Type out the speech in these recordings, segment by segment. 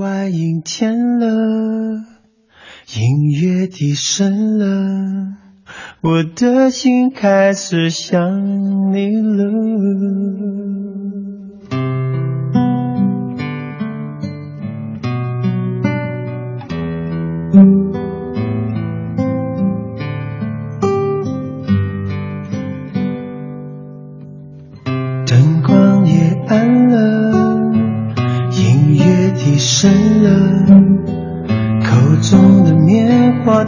外阴天了，音乐低声了，我的心开始想你了。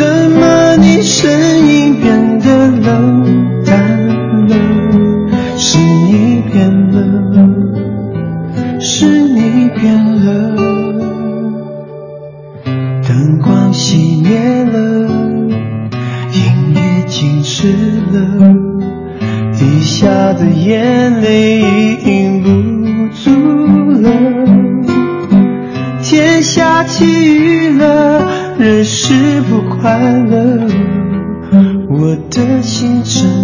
怎么你声音变得冷淡了？是你变了，是你变了，灯光熄灭了。音乐静止了，滴下的眼泪已停不住了。天下起雨了，人是不快乐，我的心真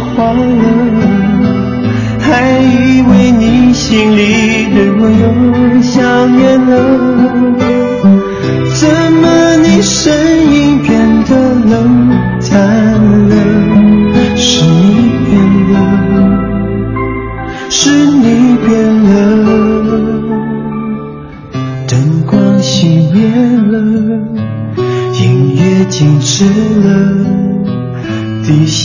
要说话了，还以为你心里对我又想念了，怎么你声音变得冷淡了？是你变了，是你变了，灯光熄灭了。音乐静止了，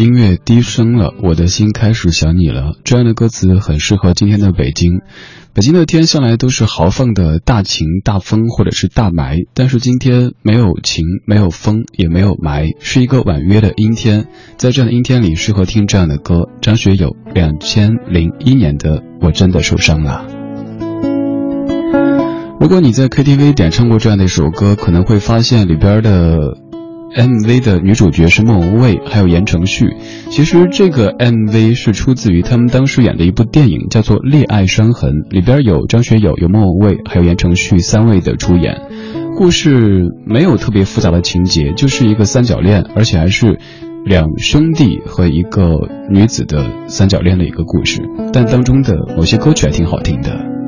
音乐低声了，我的心开始想你了。这样的歌词很适合今天的北京。北京的天向来都是豪放的大晴大风或者是大霾，但是今天没有晴，没有风，也没有霾，是一个婉约的阴天。在这样的阴天里，适合听这样的歌。张学友，两千零一年的《我真的受伤了》。如果你在 KTV 点唱过这样的一首歌，可能会发现里边的。MV 的女主角是莫文蔚，还有言承旭。其实这个 MV 是出自于他们当时演的一部电影，叫做《恋爱伤痕》，里边有张学友、有莫文蔚，还有言承旭三位的出演。故事没有特别复杂的情节，就是一个三角恋，而且还是两兄弟和一个女子的三角恋的一个故事。但当中的某些歌曲还挺好听的。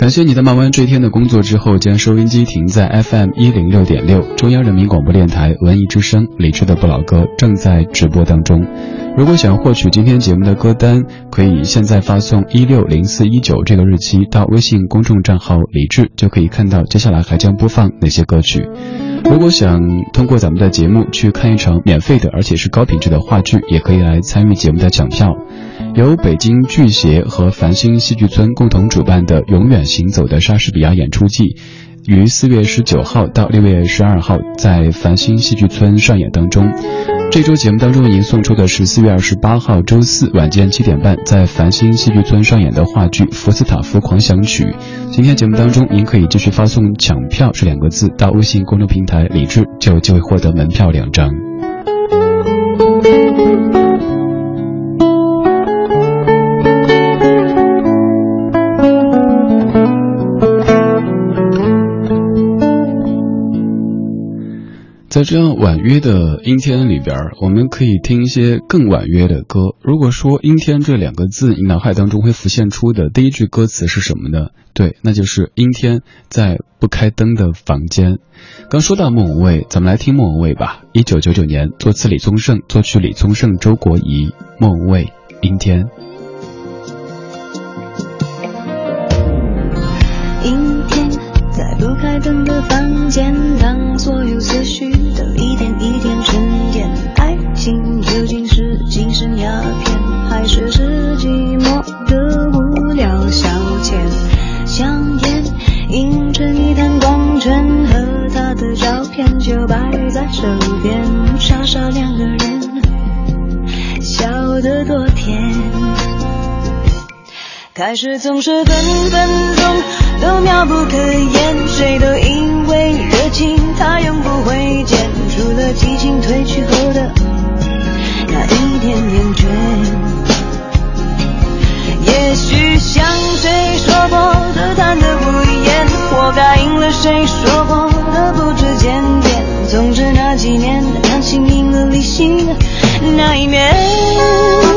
感谢你在忙完这一天的工作之后，将收音机停在 FM 一零六点六，中央人民广播电台文艺之声，李志的不老歌正在直播当中。如果想获取今天节目的歌单，可以现在发送一六零四一九这个日期到微信公众账号李志，就可以看到接下来还将播放哪些歌曲。如果想通过咱们的节目去看一场免费的而且是高品质的话剧，也可以来参与节目的抢票。由北京剧协和繁星戏剧村共同主办的《永远行走的莎士比亚演出季》，于四月十九号到六月十二号在繁星戏剧村上演当中。这周节目当中为您送出的是四月二十八号周四晚间七点半在繁星戏剧村上演的话剧《福斯塔夫狂想曲》。今天节目当中，您可以继续发送“抢票”这两个字到微信公众平台“李智”，就有机会获得门票两张。在这样婉约的阴天里边，我们可以听一些更婉约的歌。如果说“阴天”这两个字，你脑海当中会浮现出的第一句歌词是什么呢？对，那就是“阴天在不开灯的房间”。刚说到莫文蔚，咱们来听莫文蔚吧。一九九九年，作词李宗盛，作曲李宗盛、周国仪。莫文蔚，《阴天》。阴天，在不开灯的房间，是鸦片，还是是寂寞的无聊消遣。香烟映着一滩光圈，和他的照片就摆在手边，傻傻两个人笑得多甜。开始总是分分钟都妙不可言，谁都以为热情，他永不会减，除了激情褪去后的。点厌倦。也许像谁说过的贪得无厌，活该应了谁说过的不知检点。总之那几年，感情赢了理性那一面。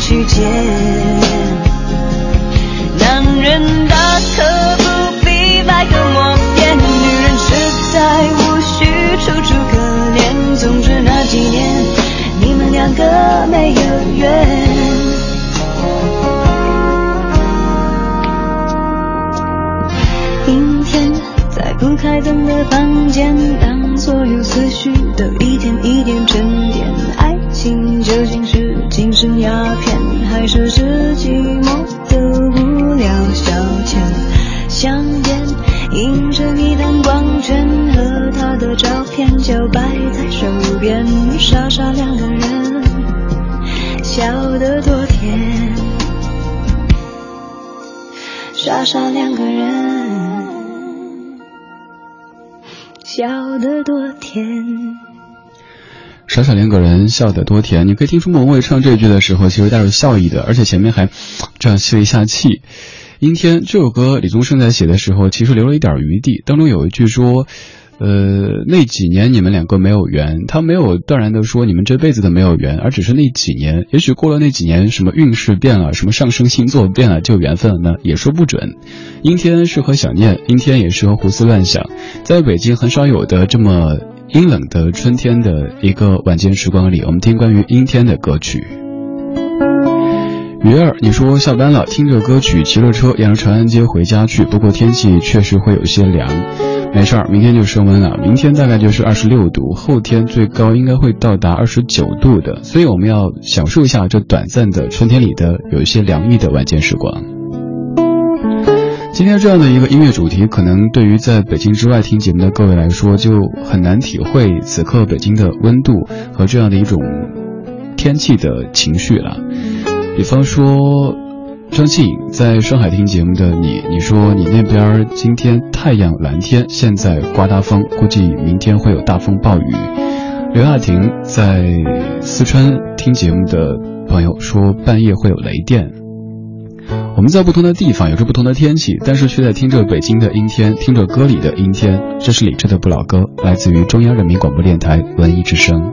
去见男人大可不必百口莫辩女人实在无须楚楚可怜总之那几年你们两个没有缘阴天在不开灯的房间当所有思绪都一点一点傻傻两个人笑得多甜，你可以听出莫文蔚唱这句的时候，其实带有笑意的，而且前面还 这样吸了一下气。阴天这首歌，李宗盛在写的时候，其实留了一点余地，当中有一句说。呃，那几年你们两个没有缘，他没有断然的说你们这辈子都没有缘，而只是那几年，也许过了那几年，什么运势变了，什么上升星座变了，就缘分了呢？也说不准。阴天适合想念，阴天也适合胡思乱想。在北京很少有的这么阴冷的春天的一个晚间时光里，我们听关于阴天的歌曲。鱼儿，你说下班了，听着歌曲骑着车沿着长安街回家去，不过天气确实会有些凉。没事儿，明天就升温了，明天大概就是二十六度，后天最高应该会到达二十九度的，所以我们要享受一下这短暂的春天里的有一些凉意的晚间时光。今天这样的一个音乐主题，可能对于在北京之外听节目的各位来说，就很难体会此刻北京的温度和这样的一种天气的情绪了。比方说，张庆在上海听节目的你，你说你那边今天太阳蓝天，现在刮大风，估计明天会有大风暴雨。刘亚婷在四川听节目的朋友说，半夜会有雷电。我们在不同的地方有着不同的天气，但是却在听着北京的阴天，听着歌里的阴天。这是李志的不老歌，来自于中央人民广播电台文艺之声。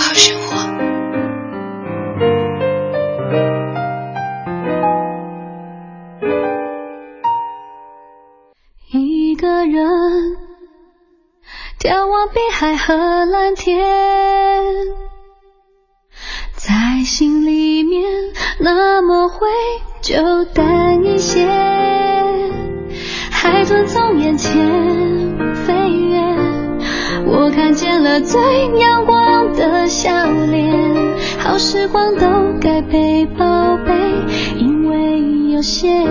海和蓝天，在心里面那么灰就淡一些。海豚从眼前飞越，我看见了最阳光的笑脸。好时光都该被宝贝，因为有限。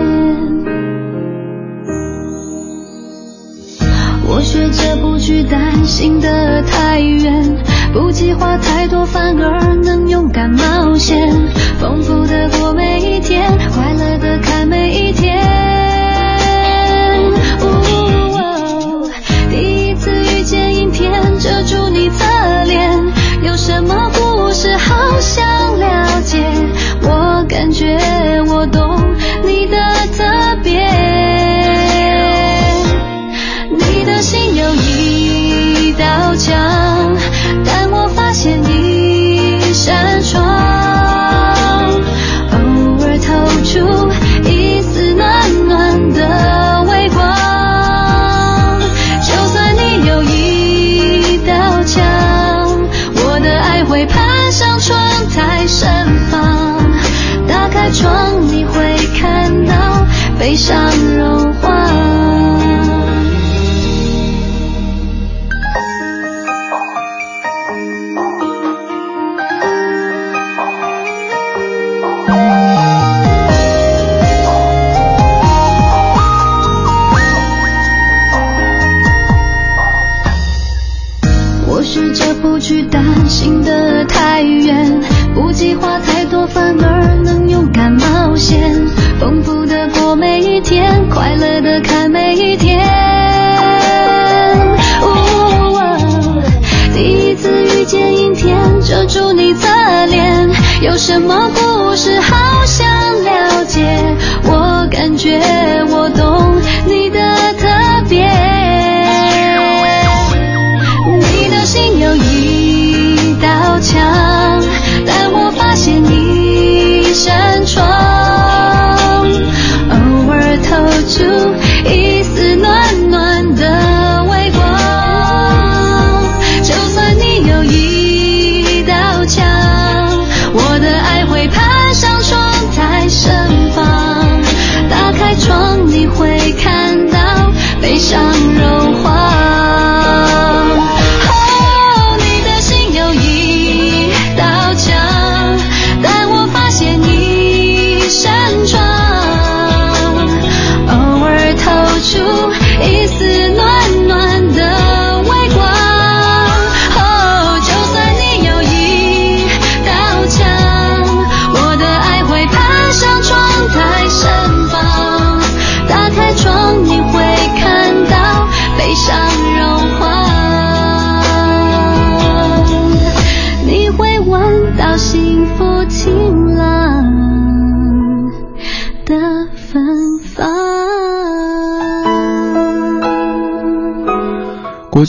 去担心的太远，不计划太多，反而能勇敢冒险，丰富你笑容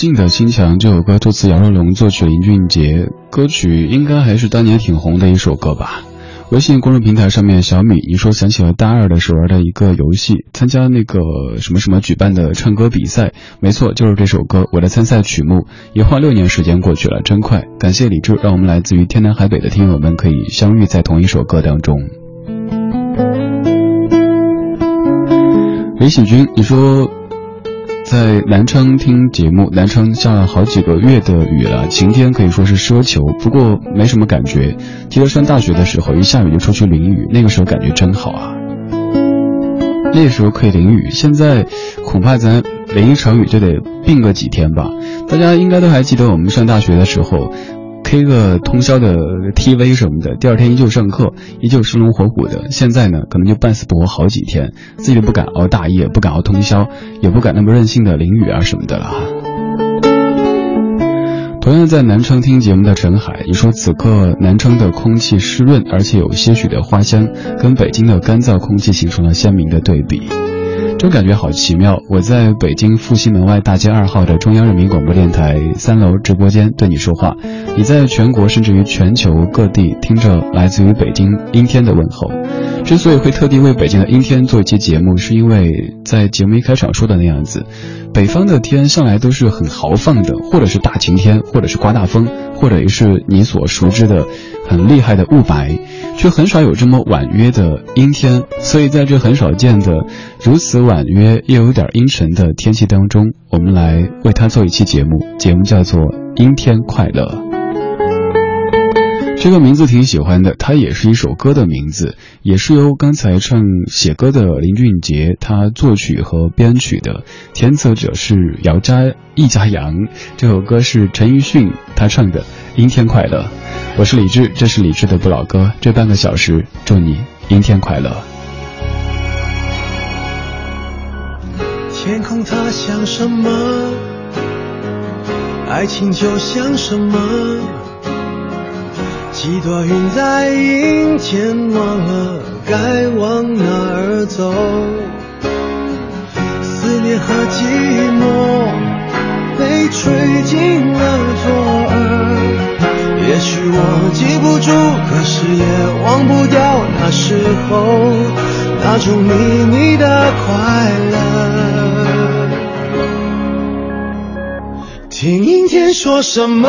静的心墙》这首歌作词姚若龙，作曲林俊杰，歌曲应该还是当年挺红的一首歌吧。微信公众平台上面，小米你说想起了大二的时候玩的一个游戏，参加那个什么什么举办的唱歌比赛，没错，就是这首歌。我的参赛曲目，一晃六年时间过去了，真快。感谢李志，让我们来自于天南海北的听友们可以相遇在同一首歌当中。李喜军，你说在南昌听节目，南昌下了好几个月的雨了，晴天可以说是奢求，不过没什么感觉。记得上大学的时候，一下雨就出去淋雨，那个时候感觉真好啊。那时候可以淋雨，现在恐怕咱淋一场雨就得病个几天吧。大家应该都还记得我们上大学的时候。K 个通宵的 TV 什么的，第二天依旧上课，依旧生龙活虎的。现在呢，可能就半死不活好几天，自己都不敢熬大夜，不敢熬通宵，也不敢那么任性的淋雨啊什么的了哈。同样在南昌听节目的陈海，你说此刻南昌的空气湿润，而且有些许的花香，跟北京的干燥空气形成了鲜明的对比。都感觉好奇妙。我在北京复兴门外大街二号的中央人民广播电台三楼直播间对你说话，你在全国甚至于全球各地听着来自于北京阴天的问候。之所以会特地为北京的阴天做一期节目，是因为在节目一开场说的那样子，北方的天向来都是很豪放的，或者是大晴天，或者是刮大风，或者是你所熟知的很厉害的雾霾，却很少有这么婉约的阴天。所以在这很少见的如此婉约又有点阴沉的天气当中，我们来为他做一期节目，节目叫做《阴天快乐》。这个名字挺喜欢的，它也是一首歌的名字，也是由刚才唱写歌的林俊杰他作曲和编曲的，填词者是姚家易家扬。这首歌是陈奕迅他唱的《阴天快乐》。我是李志，这是李志的不老歌。这半个小时，祝你阴天快乐。天空它像什么？爱情就像什么？几朵云在阴天，忘了该往哪儿走。思念和寂寞被吹进了左耳。也许我记不住，可是也忘不掉那时候那种秘密的快乐。听阴天说什么？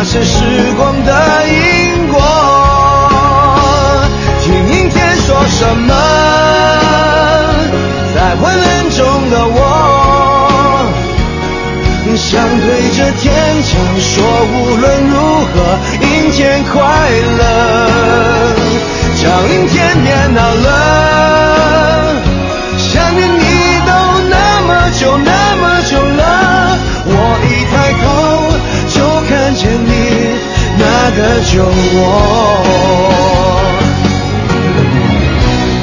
那些时光的因果。听阴天说什么？在混乱中的我，想对着天讲说，无论如何，阴天快乐，叫阴天别的酒窝。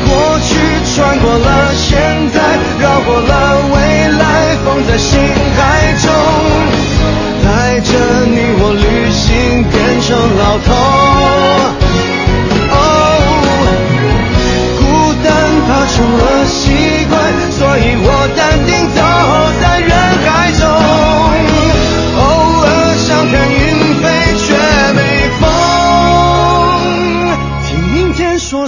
过去穿过了现在，绕过了未来，放在心海中，带着你我旅行，变成老头。哦，孤单怕成了习惯，所以我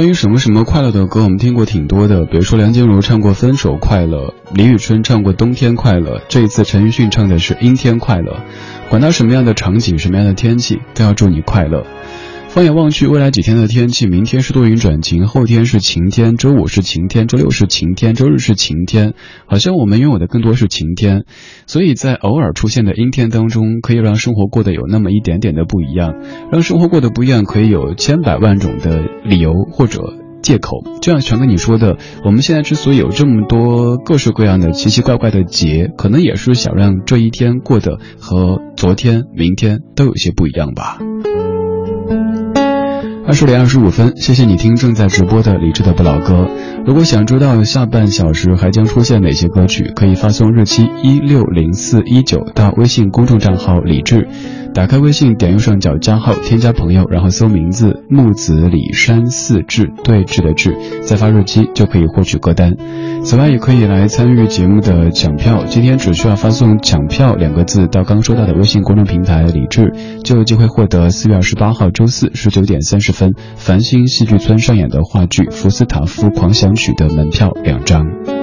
关于什么什么快乐的歌，我们听过挺多的，比如说梁静茹唱过《分手快乐》，李宇春唱过《冬天快乐》，这一次陈奕迅唱的是《阴天快乐》。管它什么样的场景，什么样的天气，都要祝你快乐。放眼望去，未来几天的天气，明天是多云转晴，后天是晴天，周五是晴天，周六是晴天，周日是晴天。好像我们拥有的更多是晴天，所以在偶尔出现的阴天当中，可以让生活过得有那么一点点的不一样，让生活过得不一样，可以有千百万种的理由或者借口。就像全跟你说的，我们现在之所以有这么多各式各样的奇奇怪怪的节，可能也是想让这一天过得和昨天、明天都有些不一样吧。二十点二十五分，谢谢你听正在直播的李智的不老歌。如果想知道下半小时还将出现哪些歌曲，可以发送日期一六零四一九到微信公众账号李智。打开微信，点右上角加号，添加朋友，然后搜名字木子李山四志对峙的志，再发日期就可以获取歌单。此外，也可以来参与节目的抢票。今天只需要发送“抢票”两个字到刚收到的微信公众平台李志，就有机会获得四月二十八号周四十九点三十分繁星戏剧村上演的话剧《福斯塔夫狂想曲》的门票两张。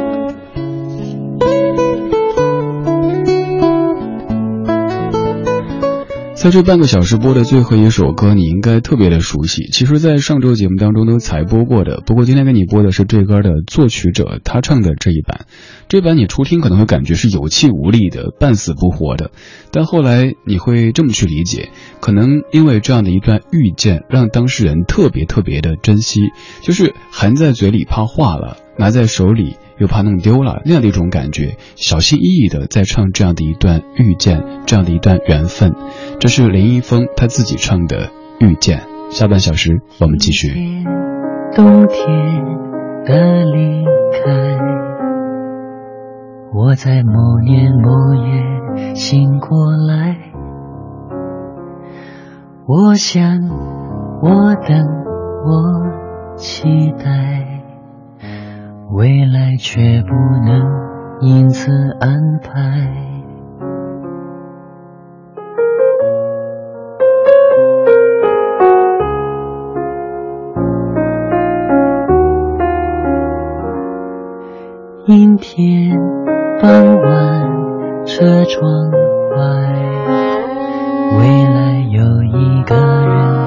在这半个小时播的最后一首歌，你应该特别的熟悉。其实，在上周节目当中都才播过的，不过今天给你播的是这歌的作曲者他唱的这一版。这版你初听可能会感觉是有气无力的、半死不活的，但后来你会这么去理解，可能因为这样的一段遇见，让当事人特别特别的珍惜，就是含在嘴里怕化了，拿在手里。又怕弄丢了那样的一种感觉，小心翼翼的在唱这样的一段遇见，这样的一段缘分。这是林一峰他自己唱的《遇见》。下半小时我们继续。冬天的离开，我在某年某月醒过来，我想，我等，我期待。未来却不能因此安排。阴天傍晚，车窗外，未来有一个人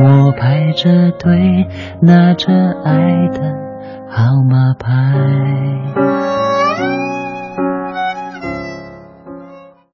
我排着队，拿着爱的号码牌。